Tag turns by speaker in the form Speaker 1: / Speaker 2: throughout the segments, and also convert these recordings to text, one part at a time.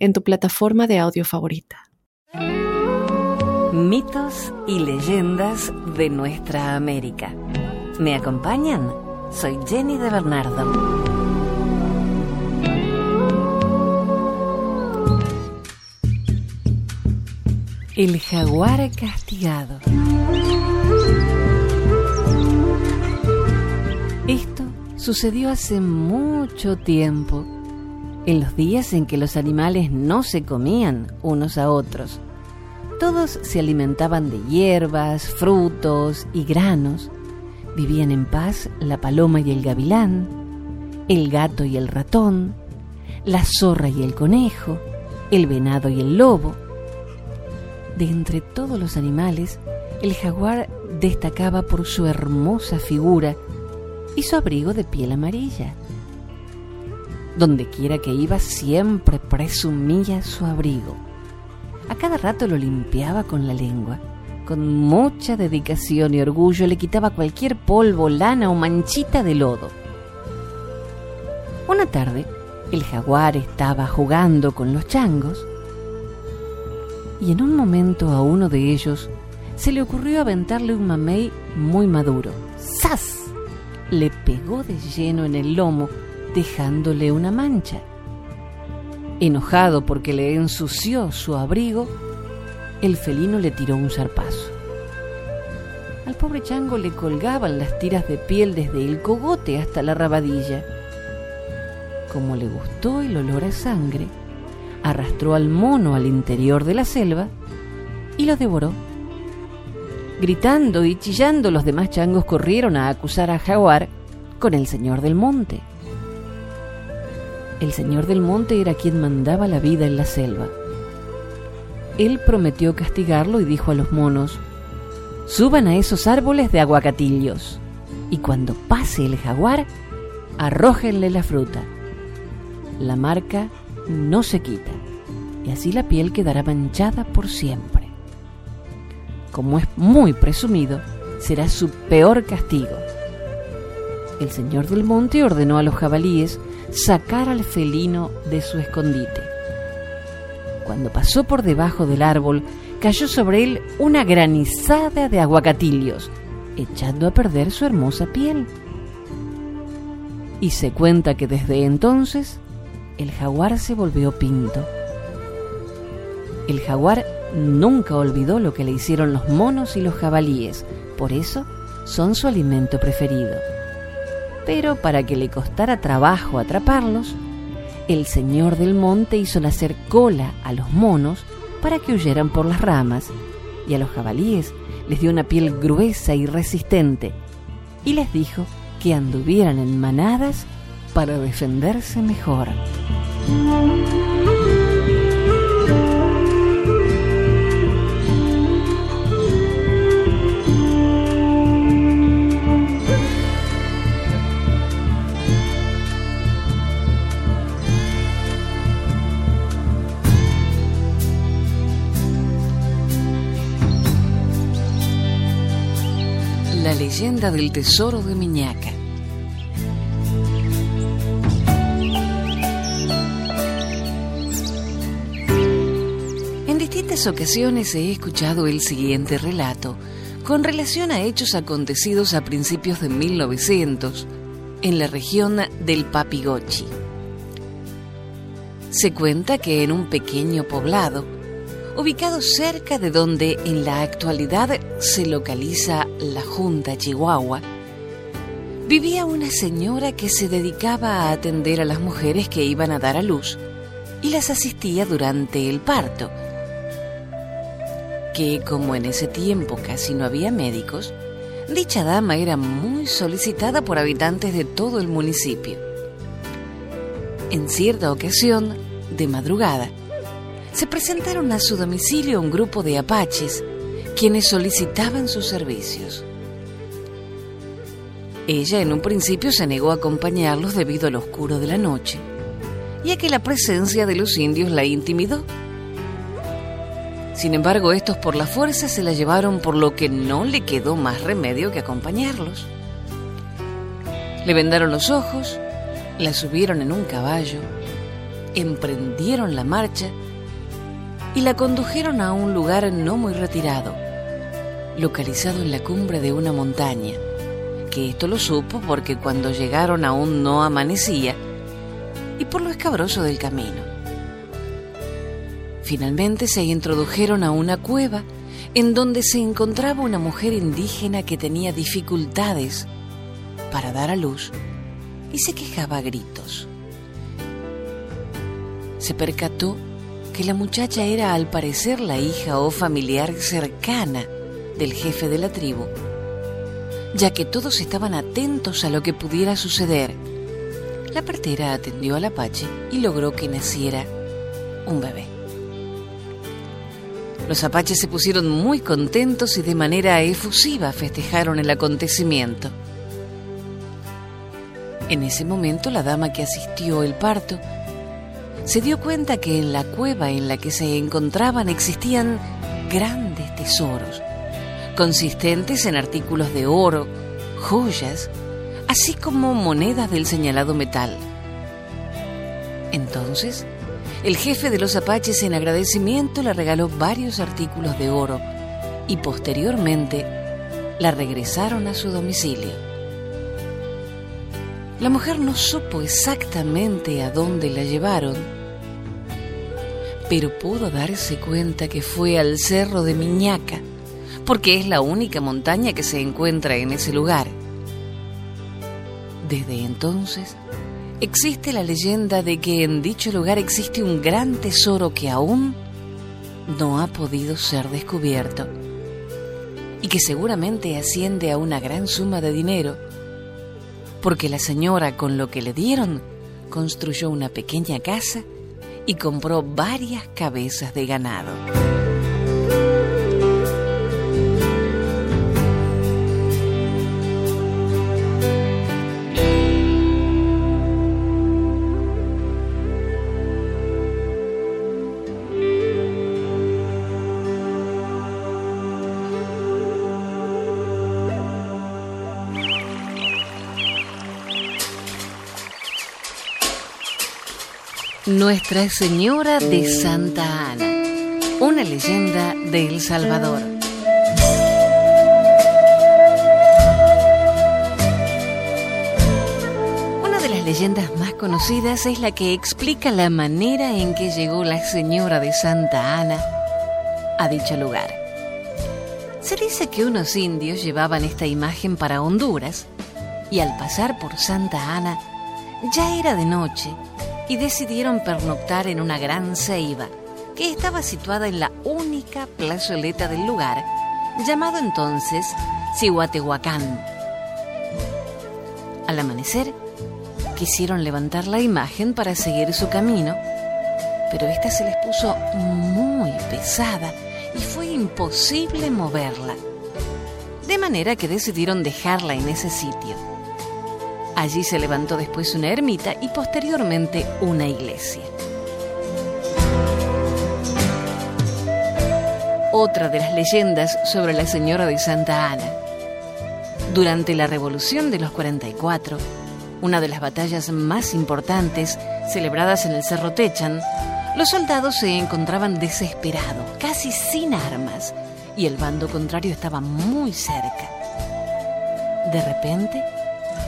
Speaker 1: en tu plataforma de audio favorita.
Speaker 2: Mitos y leyendas de nuestra América. ¿Me acompañan? Soy Jenny de Bernardo. El jaguar castigado. Esto sucedió hace mucho tiempo en los días en que los animales no se comían unos a otros. Todos se alimentaban de hierbas, frutos y granos. Vivían en paz la paloma y el gavilán, el gato y el ratón, la zorra y el conejo, el venado y el lobo. De entre todos los animales, el jaguar destacaba por su hermosa figura y su abrigo de piel amarilla. Donde quiera que iba siempre presumía su abrigo. A cada rato lo limpiaba con la lengua. Con mucha dedicación y orgullo le quitaba cualquier polvo, lana o manchita de lodo. Una tarde, el jaguar estaba jugando con los changos y en un momento a uno de ellos se le ocurrió aventarle un mamey muy maduro. ¡Sas! Le pegó de lleno en el lomo dejándole una mancha. Enojado porque le ensució su abrigo, el felino le tiró un zarpazo. Al pobre chango le colgaban las tiras de piel desde el cogote hasta la rabadilla. Como le gustó el olor a sangre, arrastró al mono al interior de la selva y lo devoró. Gritando y chillando, los demás changos corrieron a acusar a Jaguar con el señor del monte. El señor del monte era quien mandaba la vida en la selva. Él prometió castigarlo y dijo a los monos, suban a esos árboles de aguacatillos y cuando pase el jaguar, arrójenle la fruta. La marca no se quita y así la piel quedará manchada por siempre. Como es muy presumido, será su peor castigo. El señor del monte ordenó a los jabalíes sacar al felino de su escondite. Cuando pasó por debajo del árbol, cayó sobre él una granizada de aguacatillos, echando a perder su hermosa piel. Y se cuenta que desde entonces el jaguar se volvió pinto. El jaguar nunca olvidó lo que le hicieron los monos y los jabalíes, por eso son su alimento preferido pero para que le costara trabajo atraparlos, el señor del monte hizo nacer cola a los monos para que huyeran por las ramas, y a los jabalíes les dio una piel gruesa y resistente, y les dijo que anduvieran en manadas para defenderse mejor. Leyenda del tesoro de Miñaca. En distintas ocasiones he escuchado el siguiente relato con relación a hechos acontecidos a principios de 1900 en la región del Papigochi. Se cuenta que en un pequeño poblado, ubicado cerca de donde en la actualidad se localiza la Junta Chihuahua, vivía una señora que se dedicaba a atender a las mujeres que iban a dar a luz y las asistía durante el parto, que como en ese tiempo casi no había médicos, dicha dama era muy solicitada por habitantes de todo el municipio. En cierta ocasión, de madrugada, se presentaron a su domicilio un grupo de apaches quienes solicitaban sus servicios. Ella en un principio se negó a acompañarlos debido al oscuro de la noche y a que la presencia de los indios la intimidó. Sin embargo, estos por la fuerza se la llevaron por lo que no le quedó más remedio que acompañarlos. Le vendaron los ojos, la subieron en un caballo, emprendieron la marcha y la condujeron a un lugar no muy retirado, localizado en la cumbre de una montaña, que esto lo supo porque cuando llegaron aún no amanecía y por lo escabroso del camino. Finalmente se introdujeron a una cueva en donde se encontraba una mujer indígena que tenía dificultades para dar a luz y se quejaba a gritos. Se percató que la muchacha era al parecer la hija o familiar cercana del jefe de la tribu, ya que todos estaban atentos a lo que pudiera suceder. La partera atendió al apache y logró que naciera un bebé. Los apaches se pusieron muy contentos y de manera efusiva festejaron el acontecimiento. En ese momento la dama que asistió el parto se dio cuenta que en la cueva en la que se encontraban existían grandes tesoros, consistentes en artículos de oro, joyas, así como monedas del señalado metal. Entonces, el jefe de los apaches en agradecimiento le regaló varios artículos de oro y posteriormente la regresaron a su domicilio. La mujer no supo exactamente a dónde la llevaron, pero pudo darse cuenta que fue al cerro de Miñaca, porque es la única montaña que se encuentra en ese lugar. Desde entonces, existe la leyenda de que en dicho lugar existe un gran tesoro que aún no ha podido ser descubierto y que seguramente asciende a una gran suma de dinero porque la señora con lo que le dieron construyó una pequeña casa y compró varias cabezas de ganado. Nuestra Señora de Santa Ana, una leyenda de El Salvador. Una de las leyendas más conocidas es la que explica la manera en que llegó la Señora de Santa Ana a dicho lugar. Se dice que unos indios llevaban esta imagen para Honduras y al pasar por Santa Ana ya era de noche y decidieron pernoctar en una gran ceiba que estaba situada en la única plazoleta del lugar, llamado entonces Cihuatehuacán. Al amanecer, quisieron levantar la imagen para seguir su camino, pero esta se les puso muy pesada y fue imposible moverla. De manera que decidieron dejarla en ese sitio. Allí se levantó después una ermita y posteriormente una iglesia. Otra de las leyendas sobre la Señora de Santa Ana. Durante la Revolución de los 44, una de las batallas más importantes celebradas en el Cerro Techan, los soldados se encontraban desesperados, casi sin armas, y el bando contrario estaba muy cerca. De repente,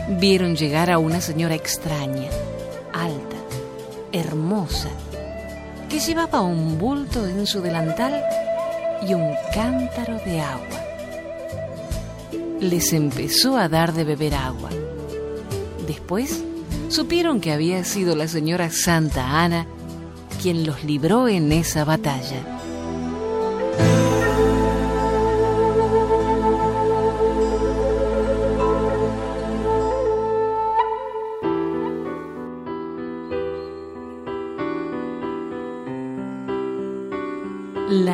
Speaker 2: vieron llegar a una señora extraña, alta, hermosa, que llevaba un bulto en su delantal y un cántaro de agua. Les empezó a dar de beber agua. Después supieron que había sido la señora Santa Ana quien los libró en esa batalla.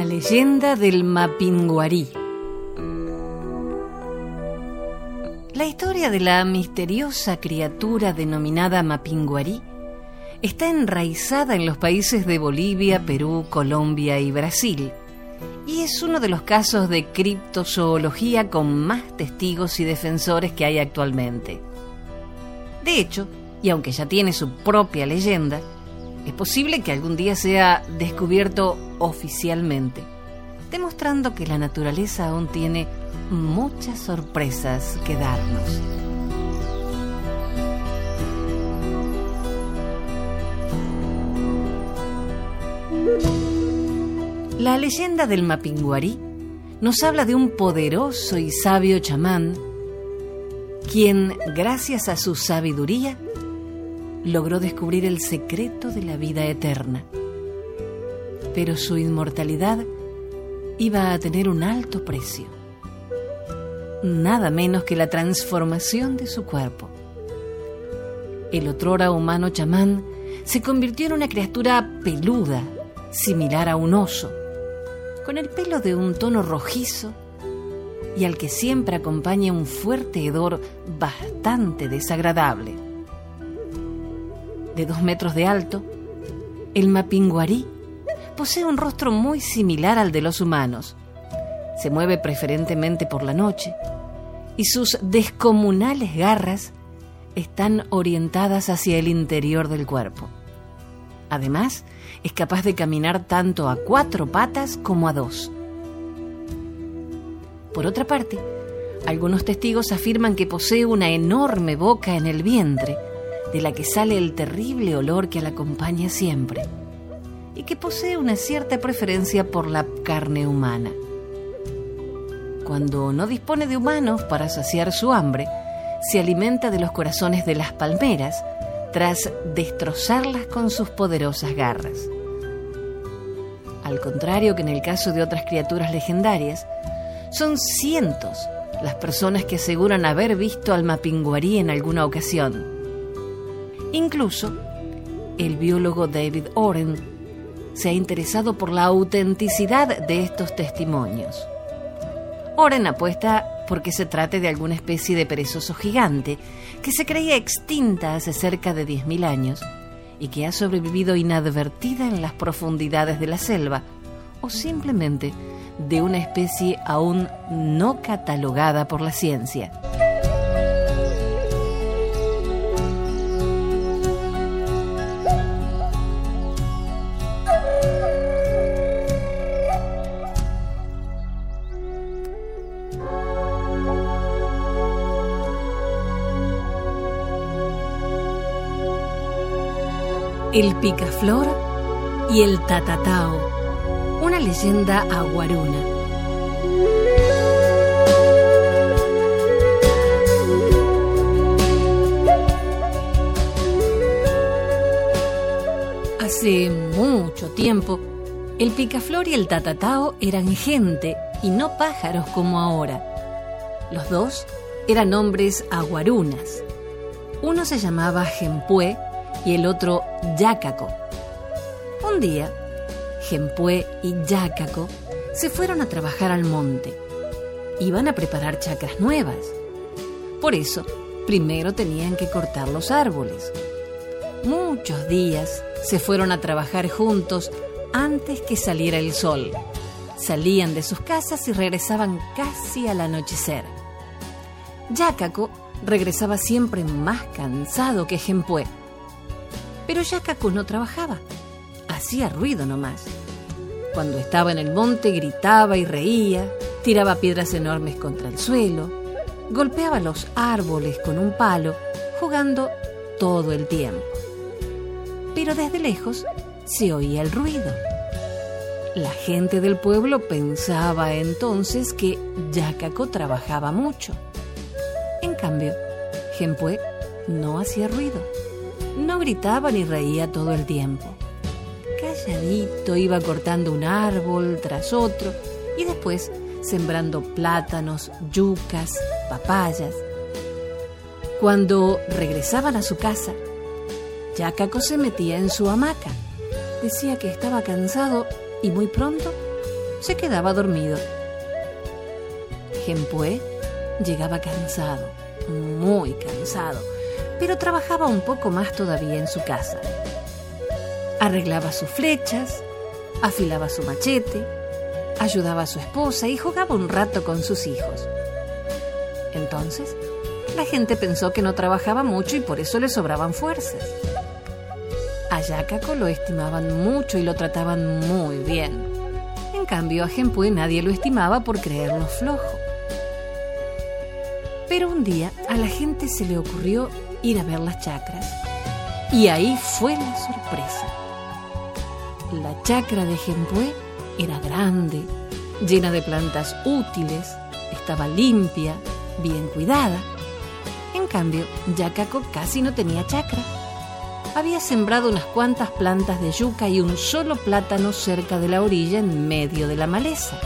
Speaker 2: Leyenda del Mapinguarí. La historia de la misteriosa criatura denominada Mapinguarí está enraizada en los países de Bolivia, Perú, Colombia y Brasil, y es uno de los casos de criptozoología con más testigos y defensores que hay actualmente. De hecho, y aunque ya tiene su propia leyenda, es posible que algún día sea descubierto oficialmente, demostrando que la naturaleza aún tiene muchas sorpresas que darnos. La leyenda del Mapinguarí nos habla de un poderoso y sabio chamán, quien, gracias a su sabiduría, logró descubrir el secreto de la vida eterna. Pero su inmortalidad iba a tener un alto precio. Nada menos que la transformación de su cuerpo. El otrora humano chamán se convirtió en una criatura peluda, similar a un oso, con el pelo de un tono rojizo y al que siempre acompaña un fuerte hedor bastante desagradable. De dos metros de alto, el mapinguarí posee un rostro muy similar al de los humanos. Se mueve preferentemente por la noche y sus descomunales garras están orientadas hacia el interior del cuerpo. Además, es capaz de caminar tanto a cuatro patas como a dos. Por otra parte, algunos testigos afirman que posee una enorme boca en el vientre, de la que sale el terrible olor que la acompaña siempre y que posee una cierta preferencia por la carne humana. Cuando no dispone de humanos para saciar su hambre, se alimenta de los corazones de las palmeras tras destrozarlas con sus poderosas garras. Al contrario que en el caso de otras criaturas legendarias, son cientos las personas que aseguran haber visto al mapinguarí en alguna ocasión. Incluso, el biólogo David Oren se ha interesado por la autenticidad de estos testimonios. Oren apuesta porque se trate de alguna especie de perezoso gigante que se creía extinta hace cerca de 10.000 años y que ha sobrevivido inadvertida en las profundidades de la selva o simplemente de una especie aún no catalogada por la ciencia. El picaflor y el tatatao, una leyenda aguaruna. Hace mucho tiempo, el picaflor y el tatatao eran gente y no pájaros como ahora. Los dos eran hombres aguarunas. Uno se llamaba Jempue y el otro Yacaco. Un día, Gempue y Yacaco se fueron a trabajar al monte. Iban a preparar chacras nuevas. Por eso, primero tenían que cortar los árboles. Muchos días se fueron a trabajar juntos antes que saliera el sol. Salían de sus casas y regresaban casi al anochecer. Yacaco regresaba siempre más cansado que Gempue pero Yacaco no trabajaba, hacía ruido nomás. Cuando estaba en el monte gritaba y reía, tiraba piedras enormes contra el suelo, golpeaba los árboles con un palo, jugando todo el tiempo. Pero desde lejos se oía el ruido. La gente del pueblo pensaba entonces que Yacaco trabajaba mucho. En cambio, Gempue no hacía ruido. No gritaba ni reía todo el tiempo. Calladito iba cortando un árbol tras otro y después sembrando plátanos, yucas, papayas. Cuando regresaban a su casa, Yacaco se metía en su hamaca. Decía que estaba cansado y muy pronto se quedaba dormido. Genpue llegaba cansado, muy cansado, pero trabajaba un poco más todavía en su casa. Arreglaba sus flechas, afilaba su machete, ayudaba a su esposa y jugaba un rato con sus hijos. Entonces, la gente pensó que no trabajaba mucho y por eso le sobraban fuerzas. A Yacaco lo estimaban mucho y lo trataban muy bien. En cambio, a Genpue nadie lo estimaba por creerlo flojo. Pero un día a la gente se le ocurrió ir a ver las chacras. Y ahí fue la sorpresa. La chacra de Genpue era grande, llena de plantas útiles, estaba limpia, bien cuidada. En cambio, Yacaco casi no tenía chacra. Había sembrado unas cuantas plantas de yuca y un solo plátano cerca de la orilla en medio de la maleza.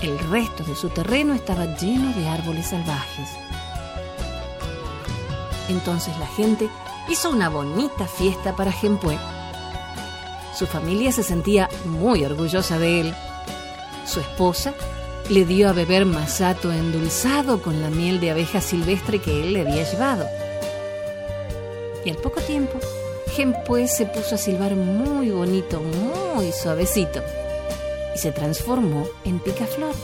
Speaker 2: El resto de su terreno estaba lleno de árboles salvajes. Entonces la gente hizo una bonita fiesta para Genpue. Su familia se sentía muy orgullosa de él. Su esposa le dio a beber masato endulzado con la miel de abeja silvestre que él le había llevado. Y al poco tiempo, Genpue se puso a silbar muy bonito, muy suavecito, y se transformó en picaflor.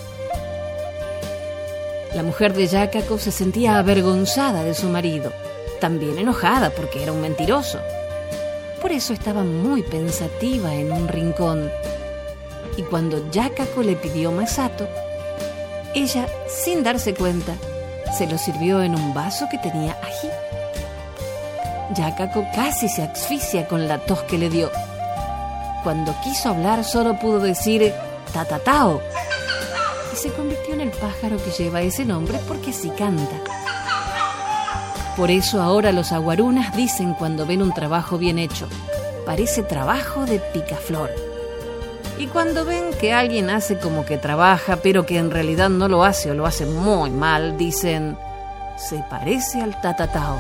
Speaker 2: La mujer de Yacaco se sentía avergonzada de su marido, también enojada porque era un mentiroso. Por eso estaba muy pensativa en un rincón. Y cuando Yacaco le pidió masato, ella, sin darse cuenta, se lo sirvió en un vaso que tenía ají. Yacaco casi se asfixia con la tos que le dio. Cuando quiso hablar solo pudo decir tatatao y se convirtió en el pájaro que lleva ese nombre porque así canta. Por eso ahora los aguarunas dicen cuando ven un trabajo bien hecho, parece trabajo de picaflor. Y cuando ven que alguien hace como que trabaja, pero que en realidad no lo hace o lo hace muy mal, dicen, se parece al tatatao.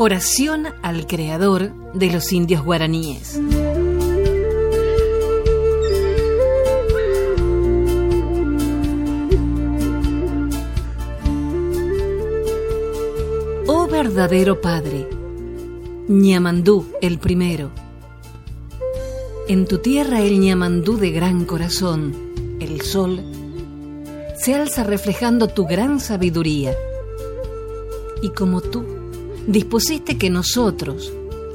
Speaker 2: Oración al Creador de los indios guaraníes. Oh verdadero Padre, Ñamandú el primero. En tu tierra el Ñamandú de gran corazón, el sol, se alza reflejando tu gran sabiduría. Y como tú, dispusiste que nosotros,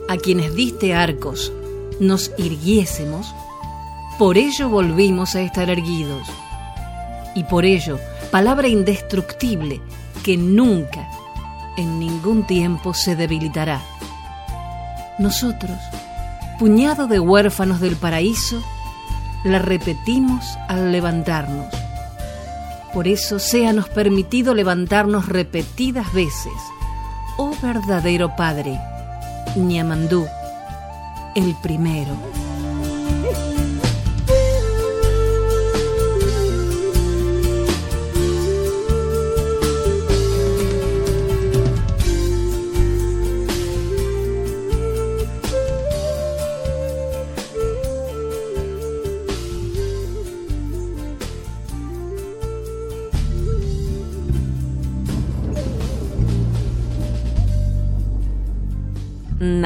Speaker 2: a quienes diste arcos, nos irguiésemos, por ello volvimos a estar erguidos. Y por ello, palabra indestructible que nunca, en ningún tiempo se debilitará. Nosotros, puñado de huérfanos del paraíso, la repetimos al levantarnos. Por eso séanos permitido levantarnos repetidas veces verdadero Padre, Ñamandú, el primero.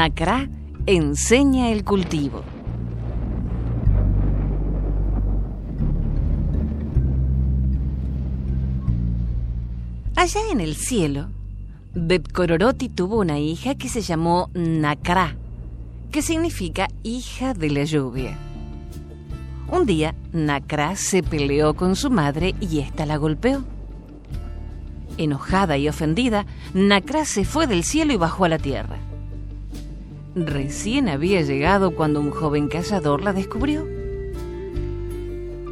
Speaker 2: Nacra enseña el cultivo. Allá en el cielo, Bebkororoti tuvo una hija que se llamó Nacra, que significa hija de la lluvia. Un día, Nacra se peleó con su madre y ésta la golpeó. Enojada y ofendida, Nacra se fue del cielo y bajó a la tierra. Recién había llegado cuando un joven cazador la descubrió.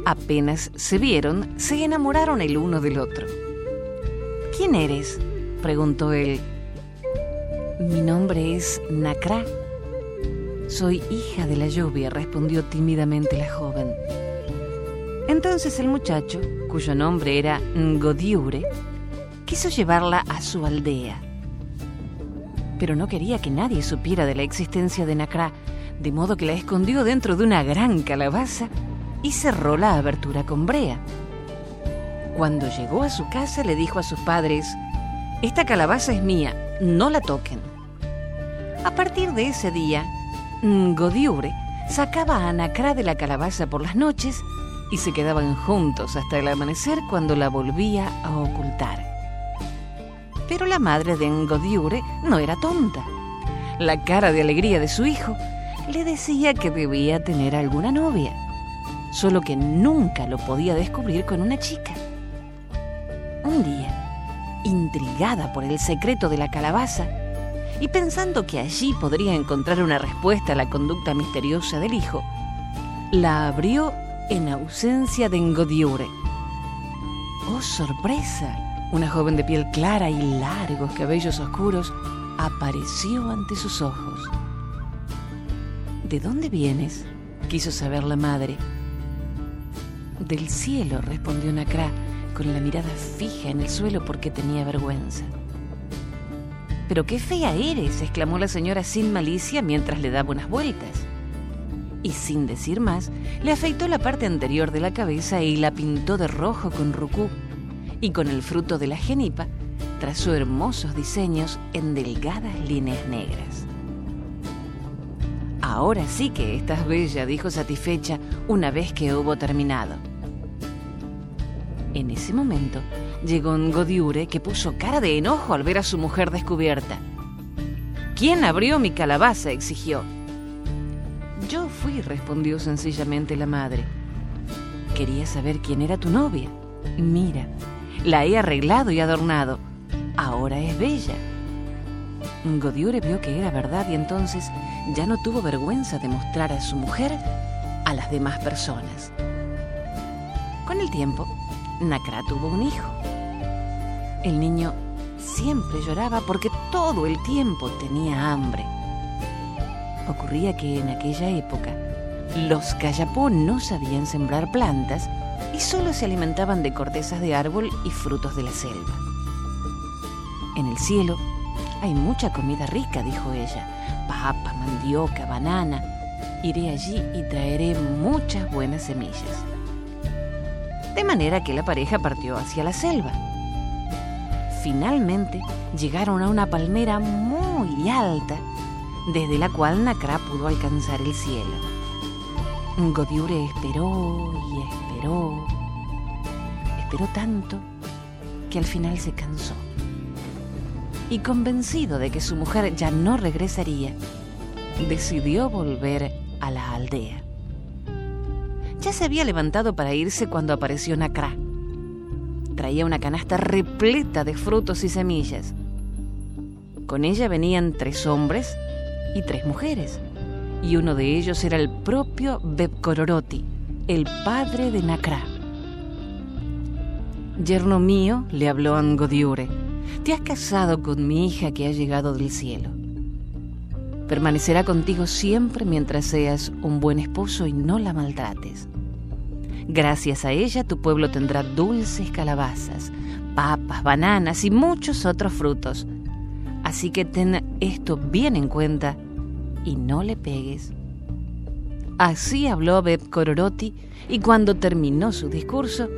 Speaker 2: Apenas se vieron, se enamoraron el uno del otro. ¿Quién eres? preguntó él. Mi nombre es Nacra. Soy hija de la lluvia, respondió tímidamente la joven. Entonces el muchacho, cuyo nombre era Ngodiure, quiso llevarla a su aldea. Pero no quería que nadie supiera de la existencia de Nacra, de modo que la escondió dentro de una gran calabaza y cerró la abertura con brea. Cuando llegó a su casa le dijo a sus padres, Esta calabaza es mía, no la toquen. A partir de ese día, Godiure sacaba a Anacra de la calabaza por las noches y se quedaban juntos hasta el amanecer cuando la volvía a ocultar. Pero la madre de Ngodiure no era tonta. La cara de alegría de su hijo le decía que debía tener alguna novia, solo que nunca lo podía descubrir con una chica. Un día, intrigada por el secreto de la calabaza y pensando que allí podría encontrar una respuesta a la conducta misteriosa del hijo, la abrió en ausencia de Ngodiure. ¡Oh, sorpresa! Una joven de piel clara y largos cabellos oscuros apareció ante sus ojos. ¿De dónde vienes? quiso saber la madre. Del cielo, respondió Nacra, con la mirada fija en el suelo porque tenía vergüenza. Pero qué fea eres, exclamó la señora sin malicia mientras le daba unas vueltas. Y sin decir más, le afeitó la parte anterior de la cabeza y la pintó de rojo con rucú, y con el fruto de la genipa trazó hermosos diseños en delgadas líneas negras. Ahora sí que estás bella, dijo satisfecha una vez que hubo terminado. En ese momento llegó un Godiure que puso cara de enojo al ver a su mujer descubierta. ¿Quién abrió mi calabaza? exigió. Yo fui, respondió sencillamente la madre. Quería saber quién era tu novia. Mira, la he arreglado y adornado. Ahora es bella. Godiure vio que era verdad y entonces ya no tuvo vergüenza de mostrar a su mujer a las demás personas. Con el tiempo, Nacra tuvo un hijo. El niño siempre lloraba porque todo el tiempo tenía hambre. Ocurría que en aquella época los Cayapó no sabían sembrar plantas y solo se alimentaban de cortezas de árbol y frutos de la selva. En el cielo hay mucha comida rica, dijo ella. Papa, mandioca, banana. Iré allí y traeré muchas buenas semillas de manera que la pareja partió hacia la selva. Finalmente llegaron a una palmera muy alta, desde la cual Nacra pudo alcanzar el cielo. Godiure esperó y esperó, esperó tanto que al final se cansó. Y convencido de que su mujer ya no regresaría, decidió volver a la aldea ya se había levantado para irse cuando apareció Nacra. Traía una canasta repleta de frutos y semillas. Con ella venían tres hombres y tres mujeres, y uno de ellos era el propio Bebkororoti, el padre de Nacra. Yerno mío, le habló Angodiure, te has casado con mi hija que ha llegado del cielo. Permanecerá contigo siempre mientras seas un buen esposo y no la maltrates. Gracias a ella tu pueblo tendrá dulces calabazas, papas, bananas y muchos otros frutos. Así que ten esto bien en cuenta y no le pegues. Así habló Beb Kororoti y cuando terminó su discurso,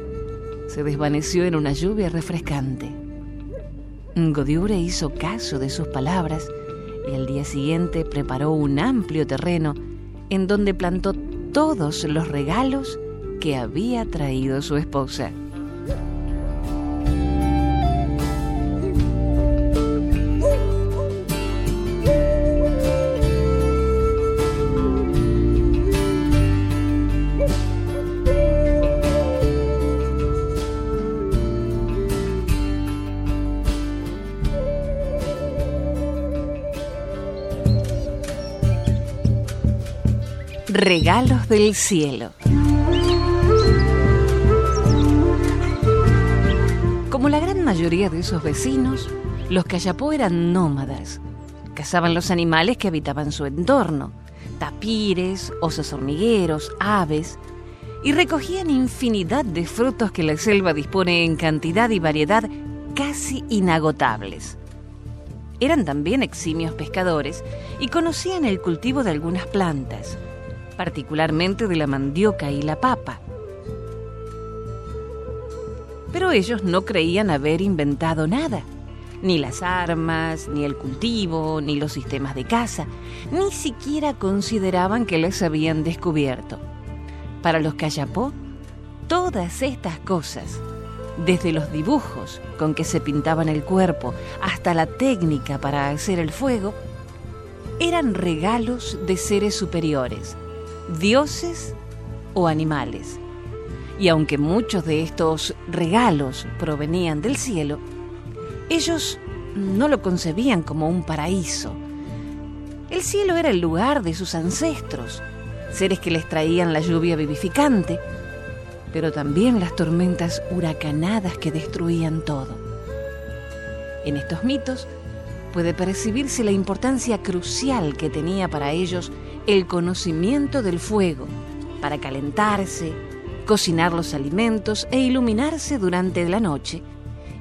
Speaker 2: se desvaneció en una lluvia refrescante. Godiure hizo caso de sus palabras y al día siguiente preparó un amplio terreno en donde plantó todos los regalos que había traído su esposa. Regalos del Cielo. Como la gran mayoría de sus vecinos, los Cayapó eran nómadas. Cazaban los animales que habitaban su entorno, tapires, osos hormigueros, aves, y recogían infinidad de frutos que la selva dispone en cantidad y variedad casi inagotables. Eran también eximios pescadores y conocían el cultivo de algunas plantas particularmente de la mandioca y la papa. Pero ellos no creían haber inventado nada, ni las armas, ni el cultivo, ni los sistemas de caza, ni siquiera consideraban que les habían descubierto. Para los Cayapó, todas estas cosas, desde los dibujos con que se pintaban el cuerpo hasta la técnica para hacer el fuego, eran regalos de seres superiores, dioses o animales. Y aunque muchos de estos regalos provenían del cielo, ellos no lo concebían como un paraíso. El cielo era el lugar de sus ancestros, seres que les traían la lluvia vivificante, pero también las tormentas huracanadas que destruían todo. En estos mitos puede percibirse la importancia crucial que tenía para ellos el conocimiento del fuego, para calentarse, cocinar los alimentos e iluminarse durante la noche,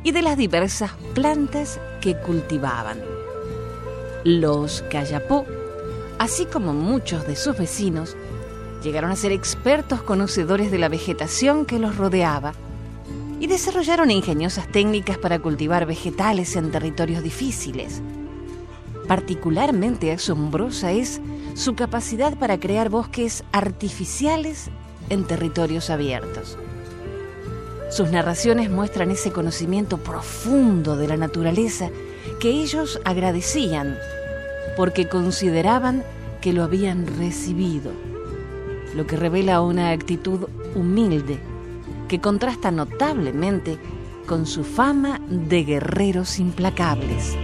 Speaker 2: y de las diversas plantas que cultivaban. Los Cayapó así como muchos de sus vecinos, llegaron a ser expertos conocedores de la vegetación que los rodeaba y desarrollaron ingeniosas técnicas para cultivar vegetales en territorios difíciles. Particularmente asombrosa es su capacidad para crear bosques artificiales en territorios abiertos. Sus narraciones muestran ese conocimiento profundo de la naturaleza que ellos agradecían porque consideraban que lo habían recibido, lo que revela una actitud humilde que contrasta notablemente con su fama de guerreros implacables.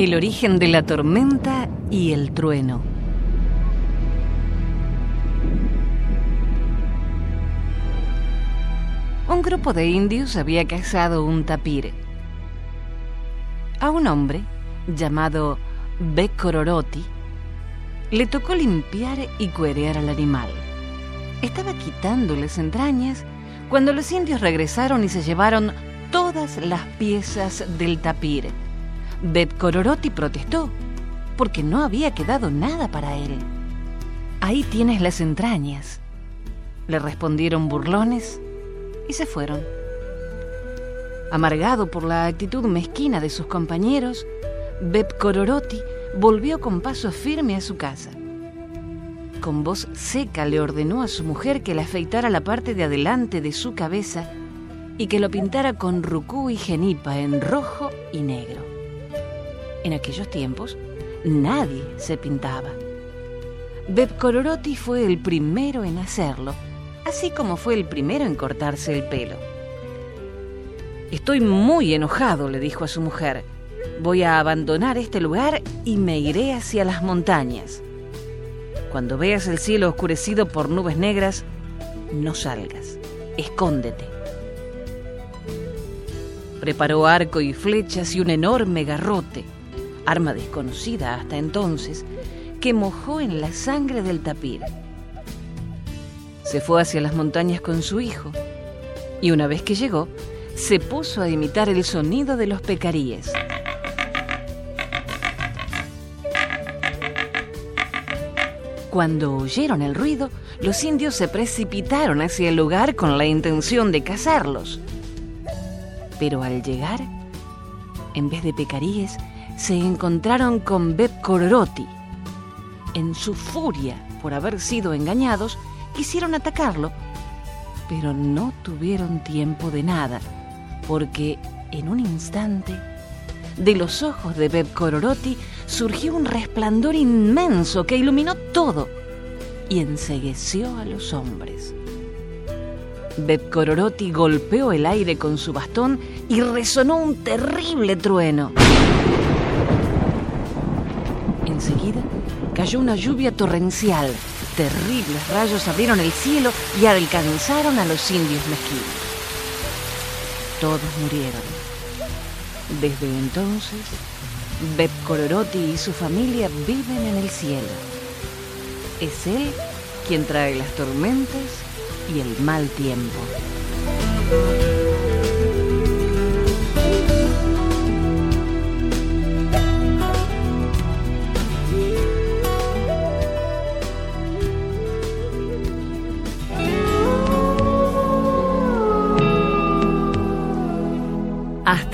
Speaker 2: El origen de la tormenta y el trueno. Un grupo de indios había cazado un tapir. A un hombre llamado Becororoti le tocó limpiar y cuerear al animal. Estaba quitándoles entrañas cuando los indios regresaron y se llevaron todas las piezas del tapir Bet Cororoti protestó, porque no había quedado nada para él. Ahí tienes las entrañas, le respondieron burlones y se fueron. Amargado por la actitud mezquina de sus compañeros, Beb Cororoti volvió con paso firme a su casa. Con voz seca le ordenó a su mujer que le afeitara la parte de adelante de su cabeza y que lo pintara con rucú y genipa en rojo y negro. En aquellos tiempos nadie se pintaba. Beb Cororoti fue el primero en hacerlo, así como fue el primero en cortarse el pelo. Estoy muy enojado, le dijo a su mujer. Voy a abandonar este lugar y me iré hacia las montañas. Cuando veas el cielo oscurecido por nubes negras, no salgas, escóndete. Preparó arco y flechas y un enorme garrote arma desconocida hasta entonces, que mojó en la sangre del tapir. Se fue hacia las montañas con su hijo y una vez que llegó, se puso a imitar el sonido de los pecaríes. Cuando oyeron el ruido, los indios se precipitaron hacia el lugar con la intención de cazarlos. Pero al llegar, en vez de pecaríes, se encontraron con Beb Cororoti. En su furia por haber sido engañados, quisieron atacarlo, pero no tuvieron tiempo de nada, porque en un instante, de los ojos de Beb Cororoti surgió un resplandor inmenso que iluminó todo y ensegueció a los hombres. Beb Cororotti golpeó el aire con su bastón y resonó un terrible trueno. Enseguida cayó una lluvia torrencial. Terribles rayos abrieron el cielo y alcanzaron a los indios mezquinos. Todos murieron. Desde entonces, Beb Cororotti y su familia viven en el cielo. Es él quien trae las tormentas y el mal tiempo.